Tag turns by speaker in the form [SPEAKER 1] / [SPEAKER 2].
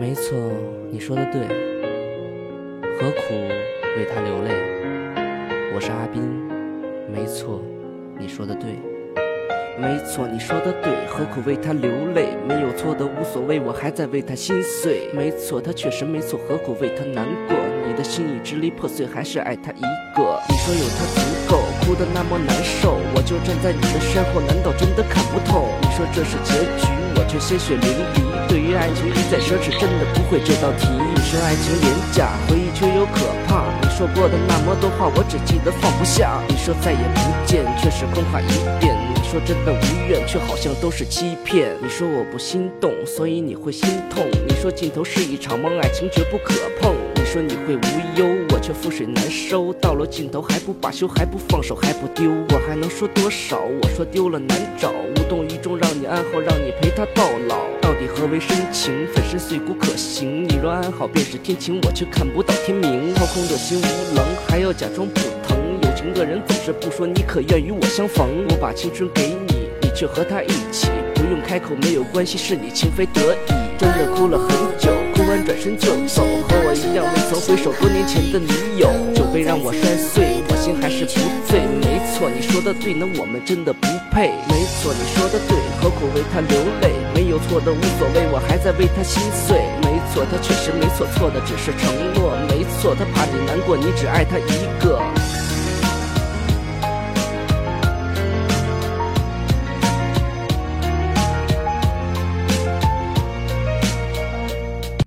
[SPEAKER 1] 没错，你说的对，何苦为他流泪？我是阿斌，没错，你说的对，没错，你说的对，何苦为他流泪？没有错的无所谓，我还在为他心碎。没错，他确实没错，何苦为他难过？你的心已支离破碎，还是爱他一个？你说有他足够，哭得那么难受，我就站在你的身后，难道真的看不透？你说这是结局，我却鲜血淋漓。对于爱情一再奢侈，真的不会这道题。你说爱情廉价，回忆却又可怕。你说过的那么多话，我只记得放不下。你说再也不见，却是空话一遍。你说真的无怨，却好像都是欺骗。你说我不心动，所以你会心痛。你说尽头是一场梦，爱情绝不可碰。你说你会无忧，我却覆水难收。到了尽头还不罢休，还不放手，还不丢，我还能说多少？我说丢了难找，无动于，你安好，让你陪他到老。到底何为深情？粉身碎骨可行？你若安好便是天晴，我却看不到天明。掏空的心无棱，还要假装不疼。有情的人总是不说，你可愿与我相逢？我把青春给你，你却和他一起，不用开口，没有关系，是你情非得已。真的哭了很久，哭完转身就走，回首多年前的女友。酒杯让我摔碎，我心还是不醉。没错，你说的对，那我们真的不配。没错，你说的对，何苦为他流泪？没有错的无所谓，我还在为他心碎。没错，他确实没错，错的只是承诺。没错，他怕你难过，你只爱他一个。